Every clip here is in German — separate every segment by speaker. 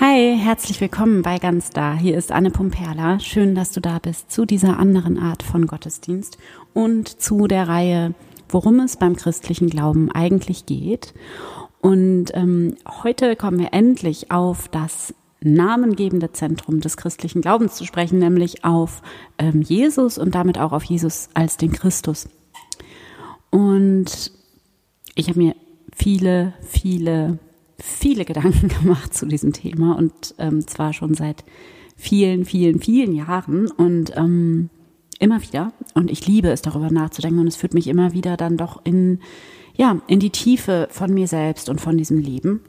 Speaker 1: Hi, herzlich willkommen bei Ganz Da. Hier ist Anne Pumperla. Schön, dass du da bist zu dieser anderen Art von Gottesdienst und zu der Reihe, worum es beim christlichen Glauben eigentlich geht. Und ähm, heute kommen wir endlich auf das namengebende Zentrum des christlichen Glaubens zu sprechen, nämlich auf ähm, Jesus und damit auch auf Jesus als den Christus. Und ich habe mir viele, viele viele Gedanken gemacht zu diesem Thema und ähm, zwar schon seit vielen, vielen, vielen Jahren und ähm, immer wieder. Und ich liebe es, darüber nachzudenken und es führt mich immer wieder dann doch in, ja, in die Tiefe von mir selbst und von diesem Leben.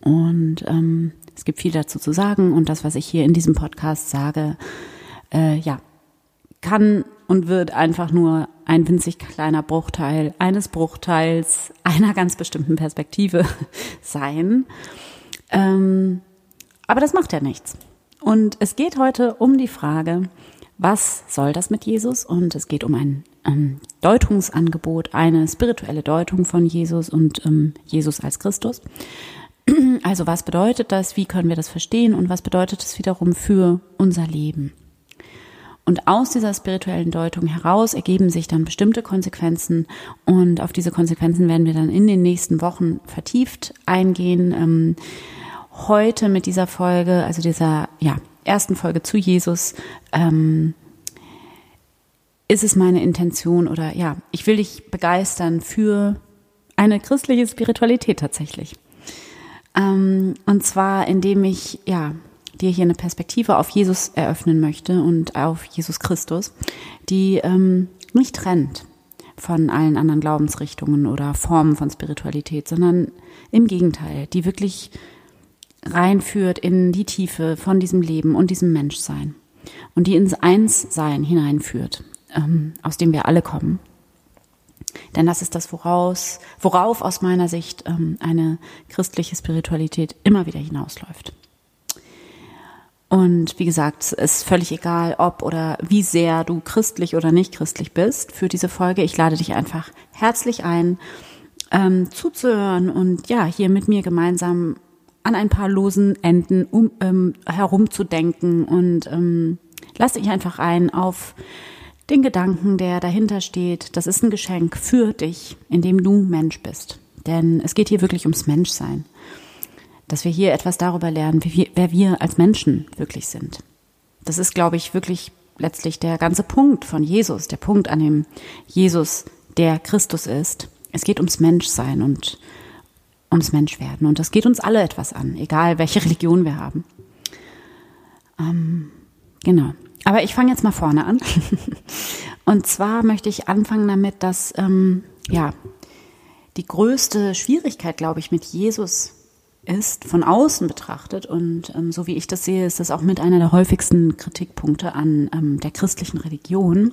Speaker 1: Und ähm, es gibt viel dazu zu sagen und das, was ich hier in diesem Podcast sage, äh, ja, kann und wird einfach nur ein winzig kleiner Bruchteil eines Bruchteils einer ganz bestimmten Perspektive sein. Ähm, aber das macht ja nichts. Und es geht heute um die Frage, was soll das mit Jesus? Und es geht um ein ähm, Deutungsangebot, eine spirituelle Deutung von Jesus und ähm, Jesus als Christus. Also was bedeutet das? Wie können wir das verstehen? Und was bedeutet es wiederum für unser Leben? Und aus dieser spirituellen Deutung heraus ergeben sich dann bestimmte Konsequenzen und auf diese Konsequenzen werden wir dann in den nächsten Wochen vertieft eingehen. Ähm, heute mit dieser Folge, also dieser ja, ersten Folge zu Jesus, ähm, ist es meine Intention oder ja, ich will dich begeistern für eine christliche Spiritualität tatsächlich. Ähm, und zwar, indem ich ja dir hier eine Perspektive auf Jesus eröffnen möchte und auf Jesus Christus, die ähm, nicht trennt von allen anderen Glaubensrichtungen oder Formen von Spiritualität, sondern im Gegenteil, die wirklich reinführt in die Tiefe von diesem Leben und diesem Menschsein und die ins Einssein hineinführt, ähm, aus dem wir alle kommen. Denn das ist das, woraus, worauf aus meiner Sicht ähm, eine christliche Spiritualität immer wieder hinausläuft. Und wie gesagt, es ist völlig egal, ob oder wie sehr du christlich oder nicht christlich bist für diese Folge. Ich lade dich einfach herzlich ein, ähm, zuzuhören und ja, hier mit mir gemeinsam an ein paar losen Enden um, ähm, herumzudenken und ähm, lass dich einfach ein auf den Gedanken, der dahinter steht. Das ist ein Geschenk für dich, indem du Mensch bist. Denn es geht hier wirklich ums Menschsein dass wir hier etwas darüber lernen, wie wir, wer wir als Menschen wirklich sind. Das ist, glaube ich, wirklich letztlich der ganze Punkt von Jesus, der Punkt, an dem Jesus der Christus ist. Es geht ums Menschsein und ums Menschwerden. Und das geht uns alle etwas an, egal welche Religion wir haben. Ähm, genau. Aber ich fange jetzt mal vorne an. und zwar möchte ich anfangen damit, dass ähm, ja die größte Schwierigkeit, glaube ich, mit Jesus ist, von außen betrachtet, und ähm, so wie ich das sehe, ist das auch mit einer der häufigsten Kritikpunkte an ähm, der christlichen Religion,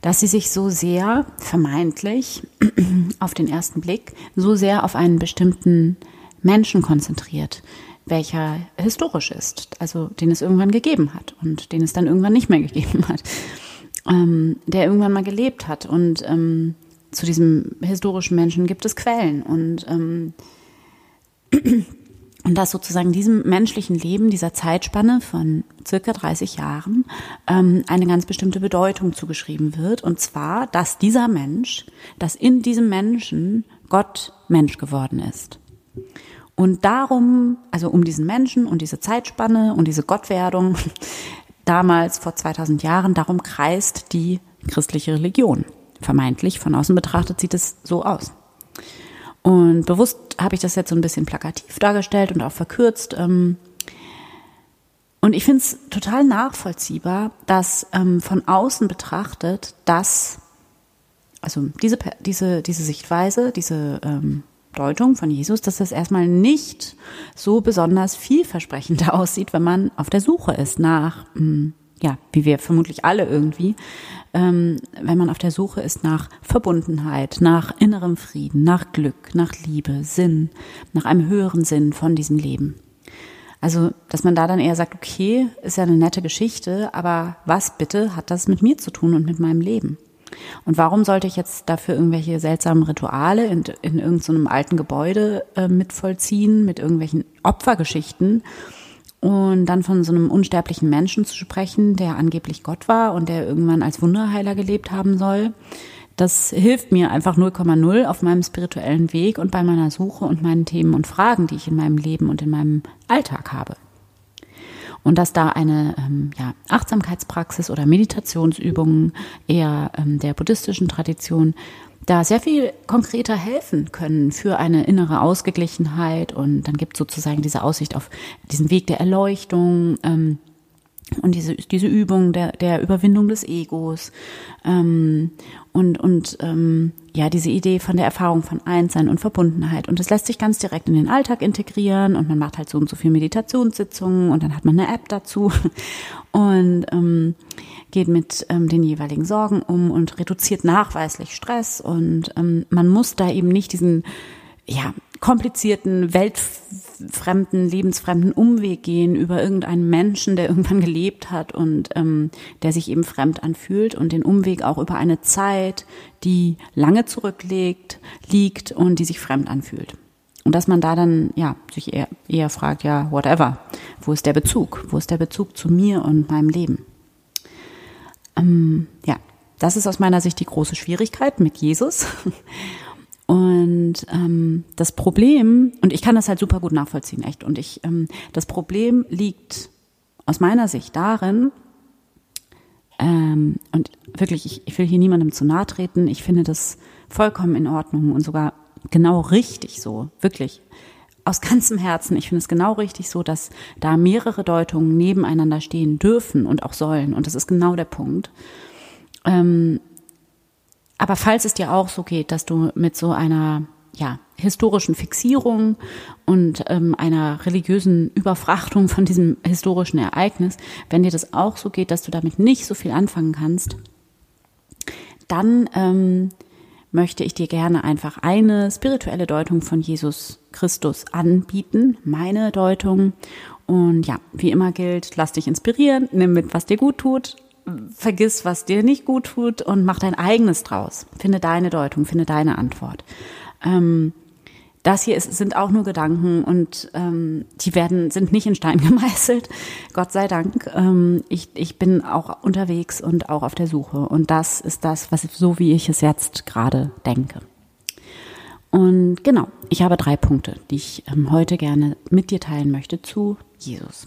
Speaker 1: dass sie sich so sehr, vermeintlich, auf den ersten Blick, so sehr auf einen bestimmten Menschen konzentriert, welcher historisch ist, also den es irgendwann gegeben hat und den es dann irgendwann nicht mehr gegeben hat, ähm, der irgendwann mal gelebt hat. Und ähm, zu diesem historischen Menschen gibt es Quellen und ähm, und dass sozusagen diesem menschlichen Leben, dieser Zeitspanne von circa 30 Jahren, ähm, eine ganz bestimmte Bedeutung zugeschrieben wird. Und zwar, dass dieser Mensch, dass in diesem Menschen Gott Mensch geworden ist. Und darum, also um diesen Menschen und diese Zeitspanne und diese Gottwerdung, damals vor 2000 Jahren, darum kreist die christliche Religion. Vermeintlich, von außen betrachtet sieht es so aus. Und bewusst habe ich das jetzt so ein bisschen plakativ dargestellt und auch verkürzt. Ähm, und ich finde es total nachvollziehbar, dass ähm, von außen betrachtet, dass, also diese, diese, diese Sichtweise, diese ähm, Deutung von Jesus, dass das erstmal nicht so besonders vielversprechend aussieht, wenn man auf der Suche ist nach hm, ja, wie wir vermutlich alle irgendwie, ähm, wenn man auf der Suche ist nach Verbundenheit, nach innerem Frieden, nach Glück, nach Liebe, Sinn, nach einem höheren Sinn von diesem Leben. Also, dass man da dann eher sagt, okay, ist ja eine nette Geschichte, aber was bitte hat das mit mir zu tun und mit meinem Leben? Und warum sollte ich jetzt dafür irgendwelche seltsamen Rituale in, in irgendeinem so alten Gebäude äh, mit vollziehen, mit irgendwelchen Opfergeschichten? Und dann von so einem unsterblichen Menschen zu sprechen, der angeblich Gott war und der irgendwann als Wunderheiler gelebt haben soll, das hilft mir einfach 0,0 auf meinem spirituellen Weg und bei meiner Suche und meinen Themen und Fragen, die ich in meinem Leben und in meinem Alltag habe. Und dass da eine ähm, ja, Achtsamkeitspraxis oder Meditationsübungen eher ähm, der buddhistischen Tradition da sehr viel konkreter helfen können für eine innere Ausgeglichenheit. Und dann gibt sozusagen diese Aussicht auf diesen Weg der Erleuchtung. Ähm, und diese, diese Übung der, der Überwindung des Egos ähm, und, und ähm, ja, diese Idee von der Erfahrung von Einssein und Verbundenheit. Und das lässt sich ganz direkt in den Alltag integrieren und man macht halt so und so viel Meditationssitzungen und dann hat man eine App dazu und ähm, geht mit ähm, den jeweiligen Sorgen um und reduziert nachweislich Stress und ähm, man muss da eben nicht diesen ja, komplizierten, weltfremden, lebensfremden Umweg gehen über irgendeinen Menschen, der irgendwann gelebt hat und ähm, der sich eben fremd anfühlt und den Umweg auch über eine Zeit, die lange zurücklegt, liegt und die sich fremd anfühlt. Und dass man da dann ja sich eher, eher fragt, ja, whatever, wo ist der Bezug? Wo ist der Bezug zu mir und meinem Leben? Ähm, ja, das ist aus meiner Sicht die große Schwierigkeit mit Jesus. Und ähm, das Problem, und ich kann das halt super gut nachvollziehen, echt. Und ich, ähm, das Problem liegt aus meiner Sicht darin, ähm, und wirklich, ich, ich will hier niemandem zu nahe treten, ich finde das vollkommen in Ordnung und sogar genau richtig so, wirklich. Aus ganzem Herzen, ich finde es genau richtig so, dass da mehrere Deutungen nebeneinander stehen dürfen und auch sollen. Und das ist genau der Punkt. Ähm, aber falls es dir auch so geht, dass du mit so einer ja, historischen Fixierung und ähm, einer religiösen Überfrachtung von diesem historischen Ereignis, wenn dir das auch so geht, dass du damit nicht so viel anfangen kannst, dann ähm, möchte ich dir gerne einfach eine spirituelle Deutung von Jesus Christus anbieten, meine Deutung. Und ja, wie immer gilt, lass dich inspirieren, nimm mit, was dir gut tut vergiss, was dir nicht gut tut und mach dein eigenes draus. Finde deine Deutung, finde deine Antwort. Ähm, das hier ist, sind auch nur Gedanken und ähm, die werden sind nicht in Stein gemeißelt. Gott sei Dank. Ähm, ich, ich bin auch unterwegs und auch auf der Suche und das ist das, was so wie ich es jetzt gerade denke. Und genau, ich habe drei Punkte, die ich ähm, heute gerne mit dir teilen möchte zu Jesus.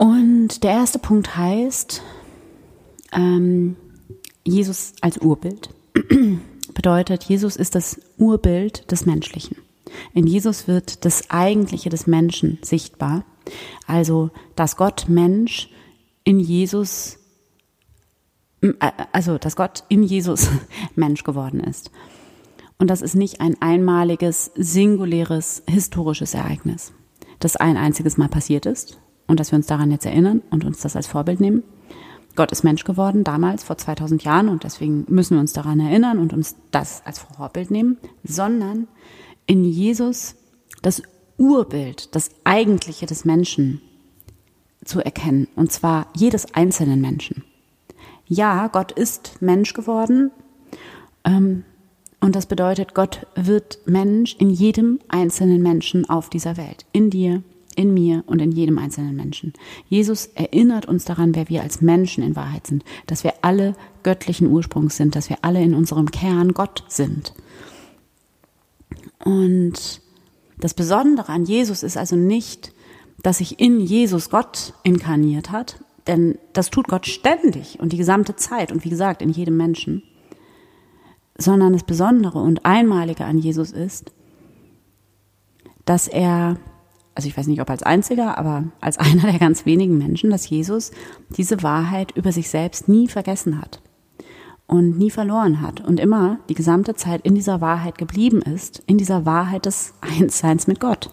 Speaker 1: Und der erste Punkt heißt, ähm, Jesus als Urbild. Bedeutet, Jesus ist das Urbild des Menschlichen. In Jesus wird das Eigentliche des Menschen sichtbar. Also, dass Gott Mensch in Jesus, äh, also, dass Gott in Jesus Mensch geworden ist. Und das ist nicht ein einmaliges, singuläres, historisches Ereignis, das ein einziges Mal passiert ist, und dass wir uns daran jetzt erinnern und uns das als Vorbild nehmen. Gott ist Mensch geworden, damals, vor 2000 Jahren, und deswegen müssen wir uns daran erinnern und uns das als Vorbild nehmen, sondern in Jesus das Urbild, das Eigentliche des Menschen zu erkennen, und zwar jedes einzelnen Menschen. Ja, Gott ist Mensch geworden, ähm, und das bedeutet, Gott wird Mensch in jedem einzelnen Menschen auf dieser Welt, in dir, in mir und in jedem einzelnen Menschen. Jesus erinnert uns daran, wer wir als Menschen in Wahrheit sind, dass wir alle göttlichen Ursprungs sind, dass wir alle in unserem Kern Gott sind. Und das Besondere an Jesus ist also nicht, dass sich in Jesus Gott inkarniert hat, denn das tut Gott ständig und die gesamte Zeit und wie gesagt in jedem Menschen, sondern das Besondere und Einmalige an Jesus ist, dass er also ich weiß nicht, ob als einziger, aber als einer der ganz wenigen Menschen, dass Jesus diese Wahrheit über sich selbst nie vergessen hat und nie verloren hat und immer die gesamte Zeit in dieser Wahrheit geblieben ist, in dieser Wahrheit des Einsseins mit Gott.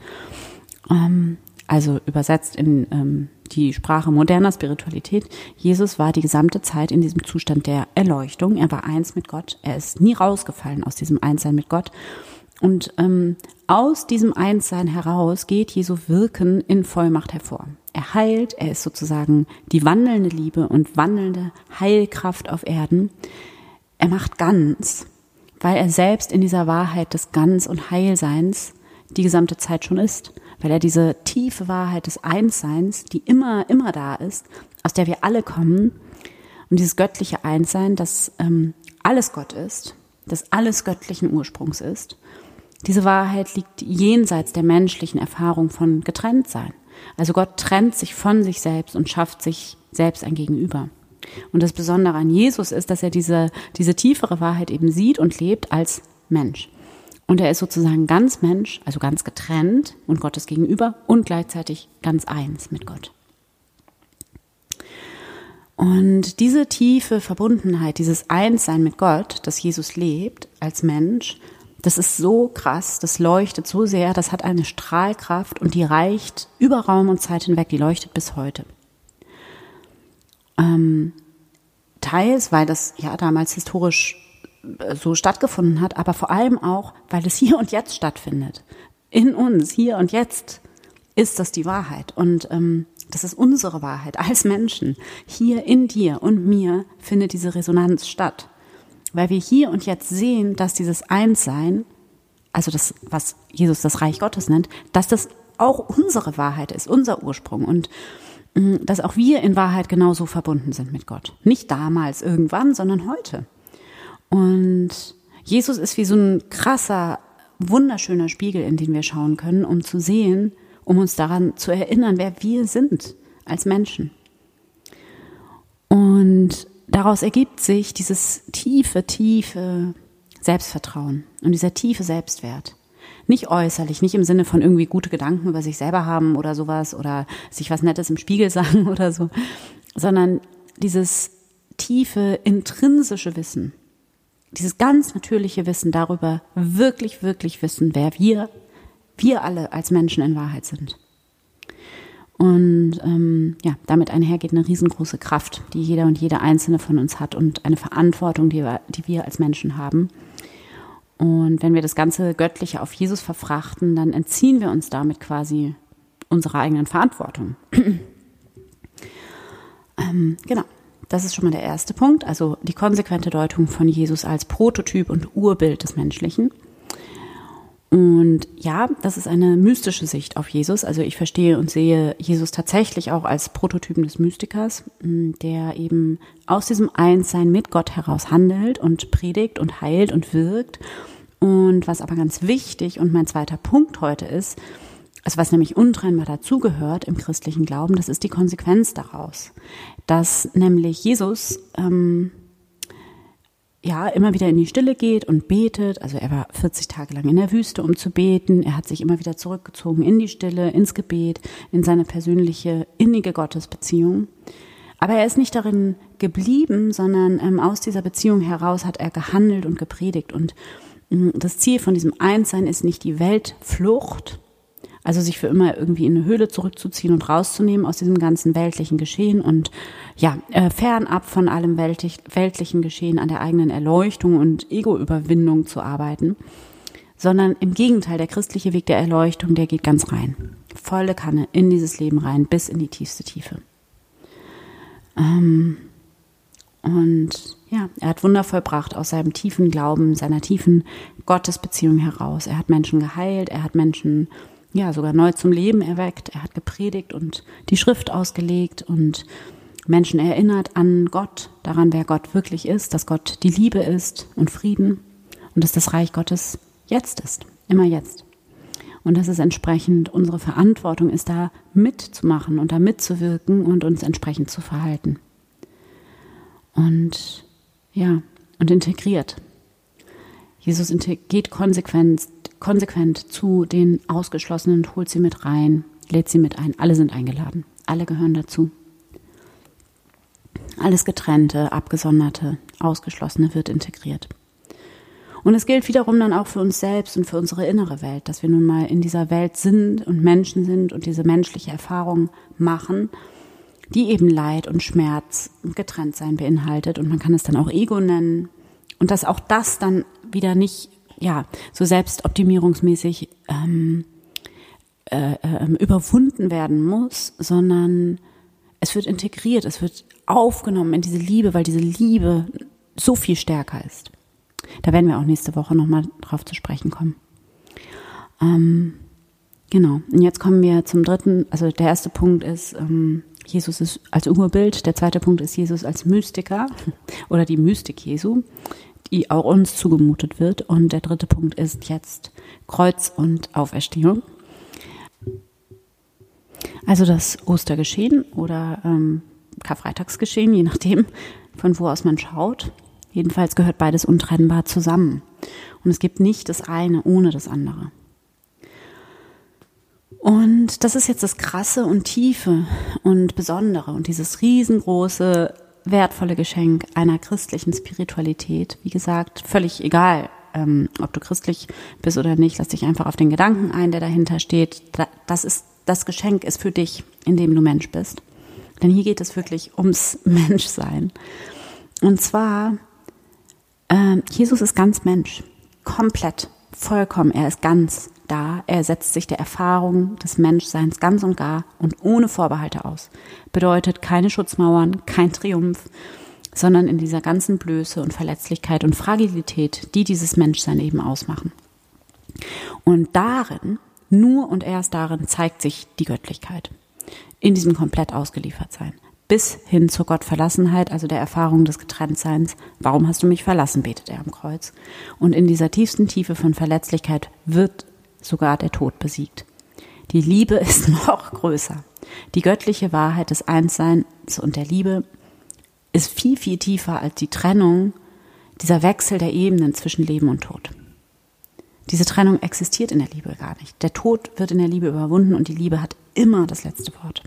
Speaker 1: Ähm, also übersetzt in ähm, die Sprache moderner Spiritualität. Jesus war die gesamte Zeit in diesem Zustand der Erleuchtung. Er war eins mit Gott. Er ist nie rausgefallen aus diesem Einssein mit Gott Und ähm, aus diesem Einssein heraus geht Jesu Wirken in Vollmacht hervor. Er heilt, er ist sozusagen die wandelnde Liebe und wandelnde Heilkraft auf Erden. Er macht ganz, weil er selbst in dieser Wahrheit des Ganz- und Heilseins die gesamte Zeit schon ist, weil er diese tiefe Wahrheit des Einsseins, die immer, immer da ist, aus der wir alle kommen, und dieses göttliche Einssein, das ähm, alles Gott ist, das alles göttlichen Ursprungs ist, diese Wahrheit liegt jenseits der menschlichen Erfahrung von Getrenntsein. Also Gott trennt sich von sich selbst und schafft sich selbst ein Gegenüber. Und das Besondere an Jesus ist, dass er diese, diese tiefere Wahrheit eben sieht und lebt als Mensch. Und er ist sozusagen ganz Mensch, also ganz getrennt und Gottes gegenüber und gleichzeitig ganz eins mit Gott. Und diese tiefe Verbundenheit, dieses Einssein mit Gott, das Jesus lebt als Mensch, das ist so krass, das leuchtet so sehr, das hat eine Strahlkraft und die reicht über Raum und Zeit hinweg, die leuchtet bis heute. Ähm, teils, weil das ja damals historisch äh, so stattgefunden hat, aber vor allem auch, weil es hier und jetzt stattfindet. In uns, hier und jetzt ist das die Wahrheit. Und ähm, das ist unsere Wahrheit als Menschen. Hier in dir und mir findet diese Resonanz statt. Weil wir hier und jetzt sehen, dass dieses Einssein, also das, was Jesus das Reich Gottes nennt, dass das auch unsere Wahrheit ist, unser Ursprung. Und mm, dass auch wir in Wahrheit genauso verbunden sind mit Gott. Nicht damals, irgendwann, sondern heute. Und Jesus ist wie so ein krasser, wunderschöner Spiegel, in den wir schauen können, um zu sehen, um uns daran zu erinnern, wer wir sind als Menschen. Und daraus ergibt sich dieses tiefe, tiefe Selbstvertrauen und dieser tiefe Selbstwert. Nicht äußerlich, nicht im Sinne von irgendwie gute Gedanken über sich selber haben oder sowas oder sich was Nettes im Spiegel sagen oder so, sondern dieses tiefe, intrinsische Wissen, dieses ganz natürliche Wissen darüber, wirklich, wirklich wissen, wer wir, wir alle als Menschen in Wahrheit sind. Und ähm, ja, damit einhergeht eine riesengroße Kraft, die jeder und jede einzelne von uns hat und eine Verantwortung, die wir, die wir als Menschen haben. Und wenn wir das ganze Göttliche auf Jesus verfrachten, dann entziehen wir uns damit quasi unserer eigenen Verantwortung. ähm, genau. Das ist schon mal der erste Punkt, also die konsequente Deutung von Jesus als Prototyp und Urbild des Menschlichen. Und ja, das ist eine mystische Sicht auf Jesus. Also ich verstehe und sehe Jesus tatsächlich auch als Prototypen des Mystikers, der eben aus diesem Einssein mit Gott heraus handelt und predigt und heilt und wirkt. Und was aber ganz wichtig und mein zweiter Punkt heute ist, also was nämlich untrennbar dazugehört im christlichen Glauben, das ist die Konsequenz daraus, dass nämlich Jesus ähm, ja immer wieder in die Stille geht und betet. Also er war 40 Tage lang in der Wüste, um zu beten. Er hat sich immer wieder zurückgezogen in die Stille, ins Gebet, in seine persönliche innige Gottesbeziehung. Aber er ist nicht darin geblieben, sondern ähm, aus dieser Beziehung heraus hat er gehandelt und gepredigt. Und ähm, das Ziel von diesem Einssein ist nicht die Weltflucht, also sich für immer irgendwie in eine Höhle zurückzuziehen und rauszunehmen aus diesem ganzen weltlichen Geschehen und ja, äh, fernab von allem weltlich, weltlichen Geschehen an der eigenen Erleuchtung und Ego-Überwindung zu arbeiten, sondern im Gegenteil, der christliche Weg der Erleuchtung, der geht ganz rein. Volle Kanne in dieses Leben rein, bis in die tiefste Tiefe. Ähm, und ja, er hat Wunder vollbracht aus seinem tiefen Glauben, seiner tiefen Gottesbeziehung heraus. Er hat Menschen geheilt, er hat Menschen ja sogar neu zum Leben erweckt. Er hat gepredigt und die Schrift ausgelegt und Menschen erinnert an Gott, daran, wer Gott wirklich ist, dass Gott die Liebe ist und Frieden und dass das Reich Gottes jetzt ist, immer jetzt. Und dass es entsprechend unsere Verantwortung ist, da mitzumachen und da mitzuwirken und uns entsprechend zu verhalten. Und ja, und integriert. Jesus geht konsequent konsequent zu den Ausgeschlossenen und holt sie mit rein, lädt sie mit ein. Alle sind eingeladen. Alle gehören dazu. Alles Getrennte, Abgesonderte, Ausgeschlossene wird integriert. Und es gilt wiederum dann auch für uns selbst und für unsere innere Welt, dass wir nun mal in dieser Welt sind und Menschen sind und diese menschliche Erfahrung machen, die eben Leid und Schmerz und Getrenntsein beinhaltet. Und man kann es dann auch Ego nennen. Und dass auch das dann wieder nicht ja, so selbstoptimierungsmäßig ähm, äh, äh, überwunden werden muss, sondern es wird integriert, es wird aufgenommen in diese Liebe, weil diese Liebe so viel stärker ist. Da werden wir auch nächste Woche nochmal drauf zu sprechen kommen. Ähm, genau. Und jetzt kommen wir zum dritten. Also der erste Punkt ist, ähm, Jesus ist als Urbild. Der zweite Punkt ist Jesus als Mystiker oder die Mystik Jesu, die auch uns zugemutet wird. Und der dritte Punkt ist jetzt Kreuz und Auferstehung. Also das Ostergeschehen oder ähm, Karfreitagsgeschehen, je nachdem, von wo aus man schaut. Jedenfalls gehört beides untrennbar zusammen. Und es gibt nicht das eine ohne das andere. Und das ist jetzt das Krasse und Tiefe und Besondere und dieses riesengroße, wertvolle Geschenk einer christlichen Spiritualität. Wie gesagt, völlig egal, ähm, ob du christlich bist oder nicht, lass dich einfach auf den Gedanken ein, der dahinter steht. Das ist, das Geschenk ist für dich, in dem du Mensch bist. Denn hier geht es wirklich ums Menschsein. Und zwar, äh, Jesus ist ganz Mensch. Komplett. Vollkommen. Er ist ganz da. Er setzt sich der Erfahrung des Menschseins ganz und gar und ohne Vorbehalte aus. Bedeutet keine Schutzmauern, kein Triumph, sondern in dieser ganzen Blöße und Verletzlichkeit und Fragilität, die dieses Menschsein eben ausmachen. Und darin, nur und erst darin zeigt sich die Göttlichkeit. In diesem komplett ausgeliefert sein. Bis hin zur Gottverlassenheit, also der Erfahrung des Getrenntseins. Warum hast du mich verlassen, betet er am Kreuz. Und in dieser tiefsten Tiefe von Verletzlichkeit wird sogar der Tod besiegt. Die Liebe ist noch größer. Die göttliche Wahrheit des Einsseins und der Liebe ist viel, viel tiefer als die Trennung, dieser Wechsel der Ebenen zwischen Leben und Tod. Diese Trennung existiert in der Liebe gar nicht. Der Tod wird in der Liebe überwunden und die Liebe hat immer das letzte Wort.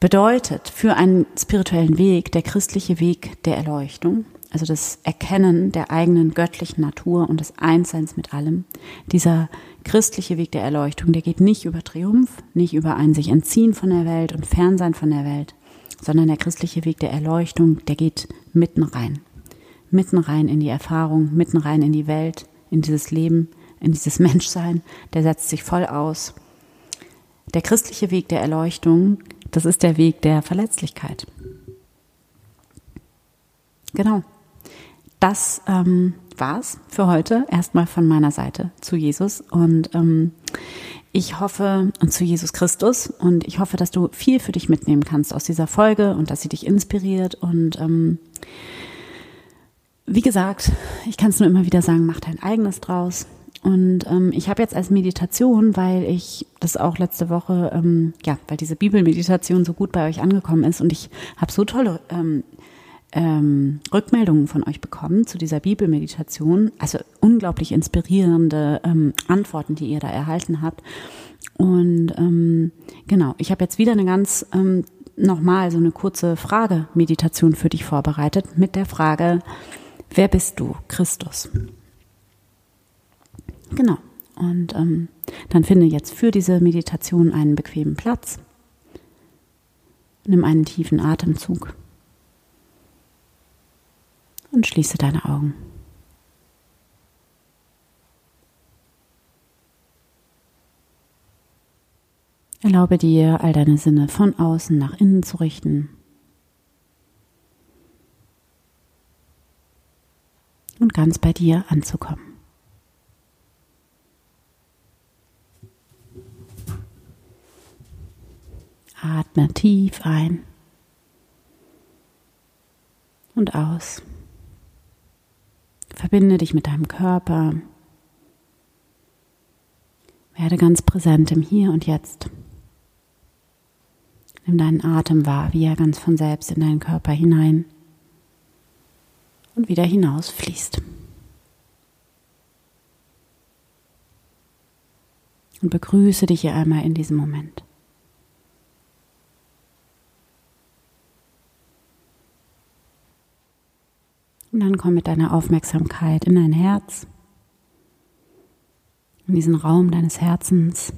Speaker 1: Bedeutet für einen spirituellen Weg der christliche Weg der Erleuchtung, also das Erkennen der eigenen göttlichen Natur und des Einsseins mit allem, dieser christliche Weg der Erleuchtung, der geht nicht über Triumph, nicht über ein sich entziehen von der Welt und Fernsein von der Welt, sondern der christliche Weg der Erleuchtung, der geht mitten rein. Mitten rein in die Erfahrung, mitten rein in die Welt, in dieses Leben, in dieses Menschsein, der setzt sich voll aus. Der christliche Weg der Erleuchtung, das ist der Weg der Verletzlichkeit. Genau. Das ähm, war's für heute. Erstmal von meiner Seite zu Jesus. Und ähm, ich hoffe, und zu Jesus Christus, und ich hoffe, dass du viel für dich mitnehmen kannst aus dieser Folge und dass sie dich inspiriert. Und ähm, wie gesagt, ich kann es nur immer wieder sagen, mach dein eigenes draus. Und ähm, ich habe jetzt als Meditation, weil ich das auch letzte Woche, ähm, ja, weil diese Bibelmeditation so gut bei euch angekommen ist und ich habe so tolle ähm, ähm, Rückmeldungen von euch bekommen zu dieser Bibelmeditation. Also unglaublich inspirierende ähm, Antworten, die ihr da erhalten habt. Und ähm, genau, ich habe jetzt wieder eine ganz ähm, nochmal so eine kurze Frage-Meditation für dich vorbereitet mit der Frage, wer bist du, Christus? Genau. Und ähm, dann finde jetzt für diese Meditation einen bequemen Platz. Nimm einen tiefen Atemzug und schließe deine Augen. Erlaube dir, all deine Sinne von außen nach innen zu richten und ganz bei dir anzukommen. Atme tief ein und aus. Verbinde dich mit deinem Körper. Werde ganz präsent im Hier und Jetzt. Nimm deinen Atem wahr, wie er ganz von selbst in deinen Körper hinein und wieder hinaus fließt. Und begrüße dich hier einmal in diesem Moment. Und dann komm mit deiner Aufmerksamkeit in dein Herz, in diesen Raum deines Herzens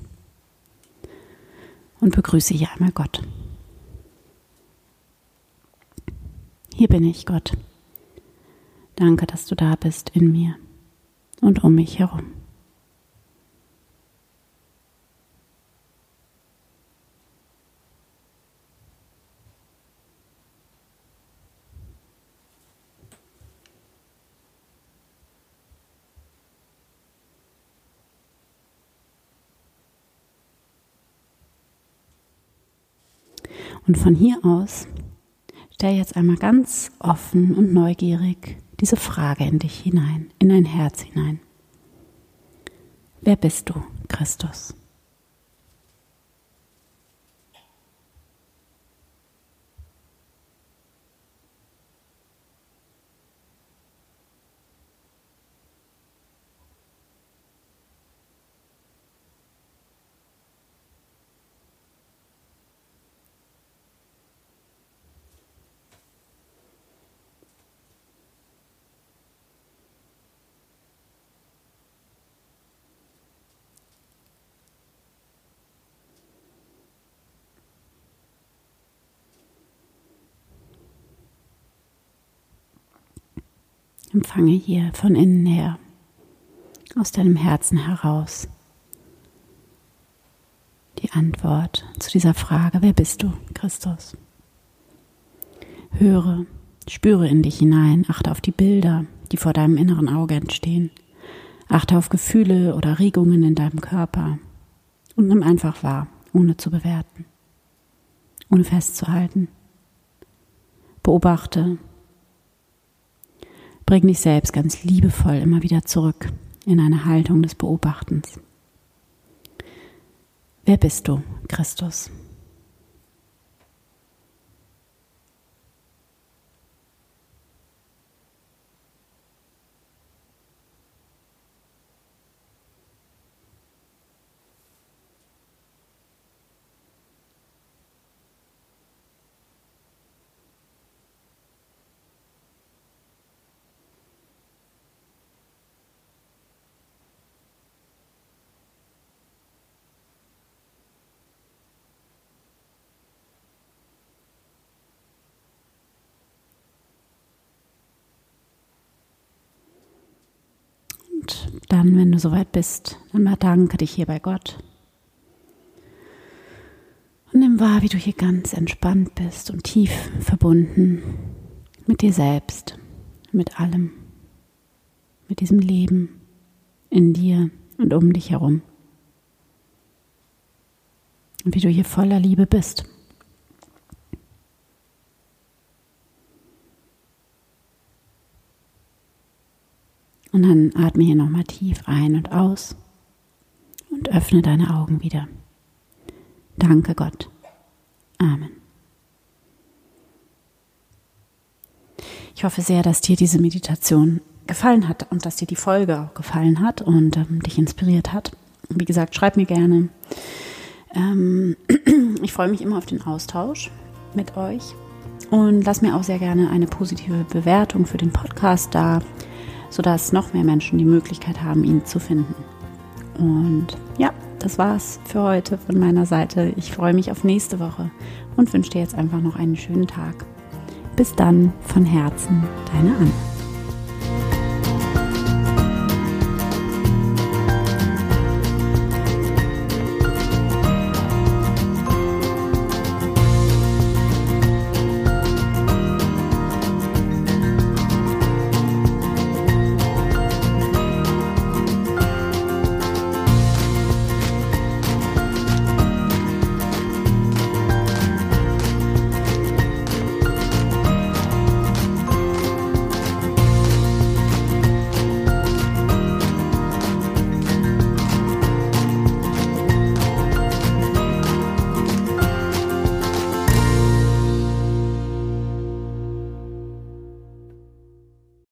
Speaker 1: und begrüße hier einmal Gott. Hier bin ich, Gott, Danke, dass du da bist in mir und um mich herum. Und von hier aus stell jetzt einmal ganz offen und neugierig diese Frage in dich hinein, in dein Herz hinein. Wer bist du, Christus? Empfange hier von innen her, aus deinem Herzen heraus, die Antwort zu dieser Frage, wer bist du, Christus? Höre, spüre in dich hinein, achte auf die Bilder, die vor deinem inneren Auge entstehen. Achte auf Gefühle oder Regungen in deinem Körper und nimm einfach wahr, ohne zu bewerten, ohne festzuhalten. Beobachte, Bring dich selbst ganz liebevoll immer wieder zurück in eine Haltung des Beobachtens. Wer bist du, Christus? Dann, wenn du soweit bist, dann bedanke dich hier bei Gott. Und nimm wahr, wie du hier ganz entspannt bist und tief verbunden mit dir selbst, mit allem, mit diesem Leben in dir und um dich herum. Und wie du hier voller Liebe bist. Und dann atme hier nochmal tief ein und aus und öffne deine Augen wieder. Danke Gott. Amen. Ich hoffe sehr, dass dir diese Meditation gefallen hat und dass dir die Folge auch gefallen hat und ähm, dich inspiriert hat. Wie gesagt, schreib mir gerne. Ähm, ich freue mich immer auf den Austausch mit euch und lass mir auch sehr gerne eine positive Bewertung für den Podcast da sodass noch mehr Menschen die Möglichkeit haben, ihn zu finden. Und ja, das war's für heute von meiner Seite. Ich freue mich auf nächste Woche und wünsche dir jetzt einfach noch einen schönen Tag. Bis dann, von Herzen, deine Anne.